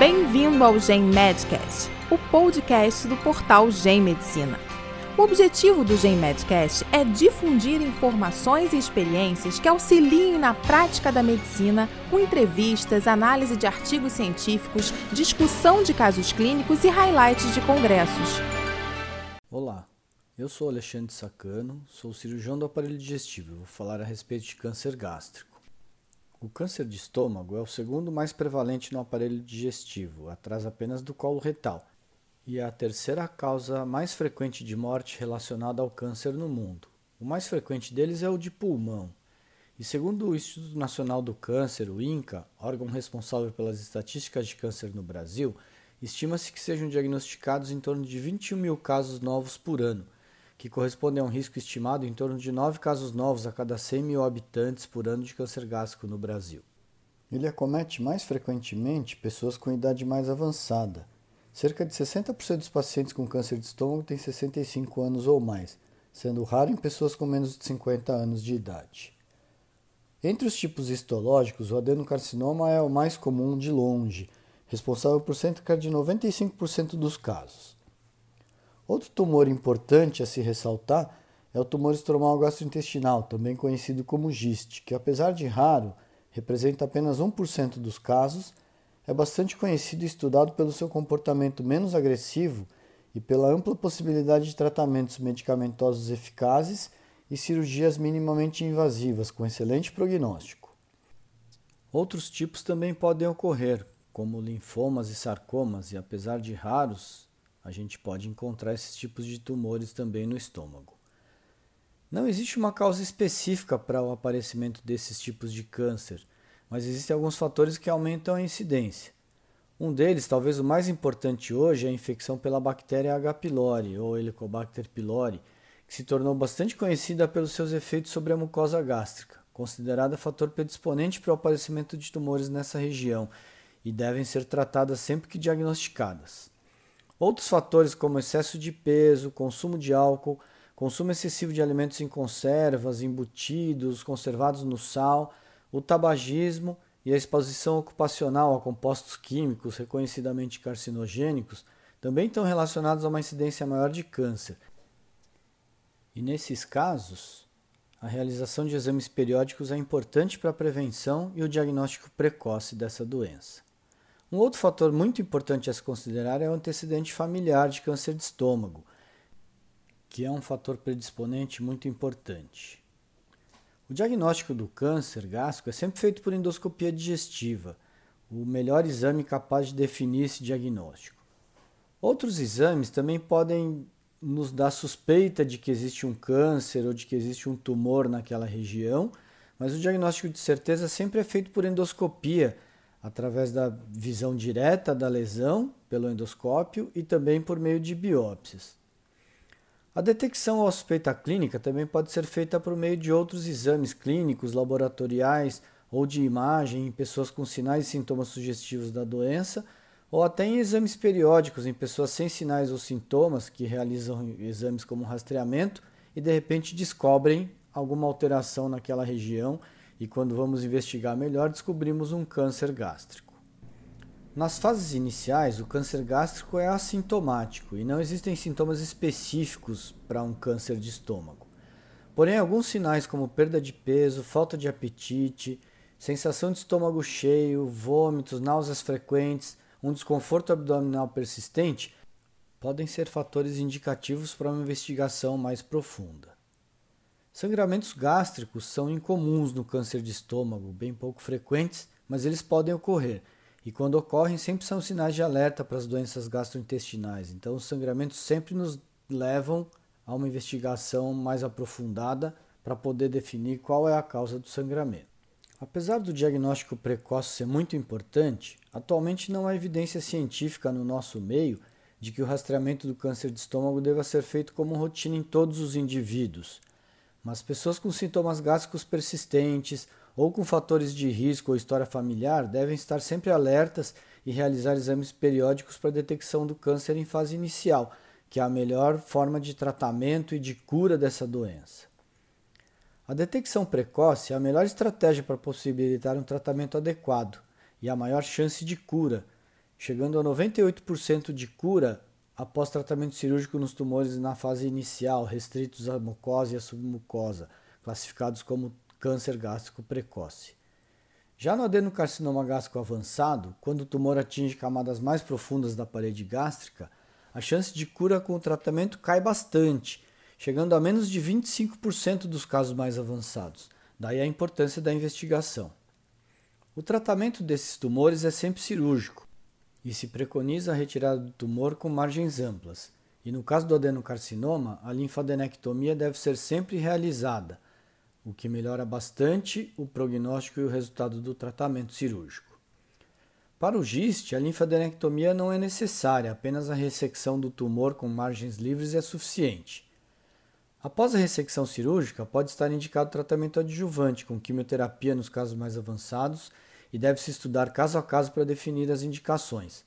Bem-vindo ao Gen Medcast, o podcast do portal Gen Medicina. O objetivo do Gen Medcast é difundir informações e experiências que auxiliem na prática da medicina, com entrevistas, análise de artigos científicos, discussão de casos clínicos e highlights de congressos. Olá, eu sou Alexandre Sacano, sou cirurgião do aparelho digestivo e vou falar a respeito de câncer gástrico. O câncer de estômago é o segundo mais prevalente no aparelho digestivo, atrás apenas do colo retal, e é a terceira causa mais frequente de morte relacionada ao câncer no mundo. O mais frequente deles é o de pulmão. E segundo o Instituto Nacional do Câncer, o INCA, órgão responsável pelas estatísticas de câncer no Brasil, estima-se que sejam diagnosticados em torno de 21 mil casos novos por ano, que corresponde a um risco estimado em torno de 9 casos novos a cada 100 mil habitantes por ano de câncer gástrico no Brasil. Ele acomete mais frequentemente pessoas com idade mais avançada. Cerca de 60% dos pacientes com câncer de estômago têm 65 anos ou mais, sendo raro em pessoas com menos de 50 anos de idade. Entre os tipos histológicos, o adenocarcinoma é o mais comum de longe, responsável por cerca de 95% dos casos. Outro tumor importante a se ressaltar é o tumor estromal gastrointestinal, também conhecido como GIST, que apesar de raro, representa apenas 1% dos casos, é bastante conhecido e estudado pelo seu comportamento menos agressivo e pela ampla possibilidade de tratamentos medicamentosos eficazes e cirurgias minimamente invasivas com excelente prognóstico. Outros tipos também podem ocorrer, como linfomas e sarcomas, e apesar de raros, a gente pode encontrar esses tipos de tumores também no estômago. Não existe uma causa específica para o aparecimento desses tipos de câncer, mas existem alguns fatores que aumentam a incidência. Um deles, talvez o mais importante hoje, é a infecção pela bactéria H. pylori ou Helicobacter pylori, que se tornou bastante conhecida pelos seus efeitos sobre a mucosa gástrica, considerada fator predisponente para o aparecimento de tumores nessa região e devem ser tratadas sempre que diagnosticadas. Outros fatores como excesso de peso, consumo de álcool, consumo excessivo de alimentos em conservas, embutidos, conservados no sal, o tabagismo e a exposição ocupacional a compostos químicos reconhecidamente carcinogênicos também estão relacionados a uma incidência maior de câncer. E nesses casos, a realização de exames periódicos é importante para a prevenção e o diagnóstico precoce dessa doença. Um outro fator muito importante a se considerar é o antecedente familiar de câncer de estômago, que é um fator predisponente muito importante. O diagnóstico do câncer gástrico é sempre feito por endoscopia digestiva, o melhor exame capaz de definir esse diagnóstico. Outros exames também podem nos dar suspeita de que existe um câncer ou de que existe um tumor naquela região, mas o diagnóstico de certeza sempre é feito por endoscopia através da visão direta da lesão pelo endoscópio e também por meio de biópsias. A detecção ou suspeita clínica também pode ser feita por meio de outros exames clínicos, laboratoriais ou de imagem em pessoas com sinais e sintomas sugestivos da doença, ou até em exames periódicos em pessoas sem sinais ou sintomas que realizam exames como rastreamento e de repente descobrem alguma alteração naquela região e quando vamos investigar melhor descobrimos um câncer gástrico. Nas fases iniciais, o câncer gástrico é assintomático e não existem sintomas específicos para um câncer de estômago. Porém, alguns sinais como perda de peso, falta de apetite, sensação de estômago cheio, vômitos, náuseas frequentes, um desconforto abdominal persistente podem ser fatores indicativos para uma investigação mais profunda. Sangramentos gástricos são incomuns no câncer de estômago, bem pouco frequentes, mas eles podem ocorrer. E quando ocorrem, sempre são sinais de alerta para as doenças gastrointestinais. Então, os sangramentos sempre nos levam a uma investigação mais aprofundada para poder definir qual é a causa do sangramento. Apesar do diagnóstico precoce ser muito importante, atualmente não há evidência científica no nosso meio de que o rastreamento do câncer de estômago deva ser feito como rotina em todos os indivíduos. Mas pessoas com sintomas gástricos persistentes ou com fatores de risco ou história familiar devem estar sempre alertas e realizar exames periódicos para detecção do câncer em fase inicial, que é a melhor forma de tratamento e de cura dessa doença. A detecção precoce é a melhor estratégia para possibilitar um tratamento adequado e a maior chance de cura, chegando a 98% de cura após tratamento cirúrgico nos tumores na fase inicial, restritos à mucosa e à submucosa, classificados como câncer gástrico precoce. Já no adenocarcinoma gástrico avançado, quando o tumor atinge camadas mais profundas da parede gástrica, a chance de cura com o tratamento cai bastante, chegando a menos de 25% dos casos mais avançados. Daí a importância da investigação. O tratamento desses tumores é sempre cirúrgico e se preconiza a retirada do tumor com margens amplas. E no caso do adenocarcinoma, a linfadenectomia deve ser sempre realizada o que melhora bastante o prognóstico e o resultado do tratamento cirúrgico. Para o GIST, a linfadenectomia não é necessária, apenas a ressecção do tumor com margens livres é suficiente. Após a ressecção cirúrgica, pode estar indicado tratamento adjuvante com quimioterapia nos casos mais avançados e deve-se estudar caso a caso para definir as indicações.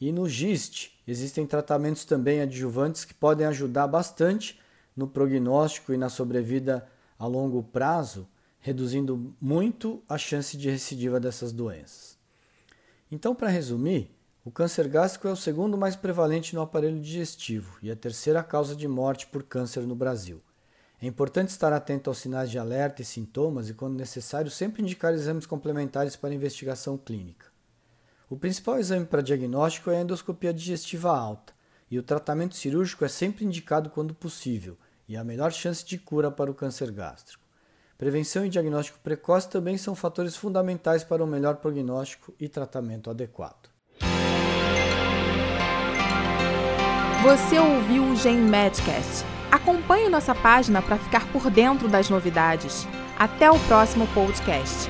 E no GIST, existem tratamentos também adjuvantes que podem ajudar bastante no prognóstico e na sobrevida a longo prazo, reduzindo muito a chance de recidiva dessas doenças. Então, para resumir, o câncer gástrico é o segundo mais prevalente no aparelho digestivo e a terceira causa de morte por câncer no Brasil. É importante estar atento aos sinais de alerta e sintomas e, quando necessário, sempre indicar exames complementares para investigação clínica. O principal exame para diagnóstico é a endoscopia digestiva alta, e o tratamento cirúrgico é sempre indicado quando possível, e a melhor chance de cura para o câncer gástrico. Prevenção e diagnóstico precoce também são fatores fundamentais para um melhor prognóstico e tratamento adequado. Você ouviu o Gen Medcast. Acompanhe nossa página para ficar por dentro das novidades. Até o próximo podcast.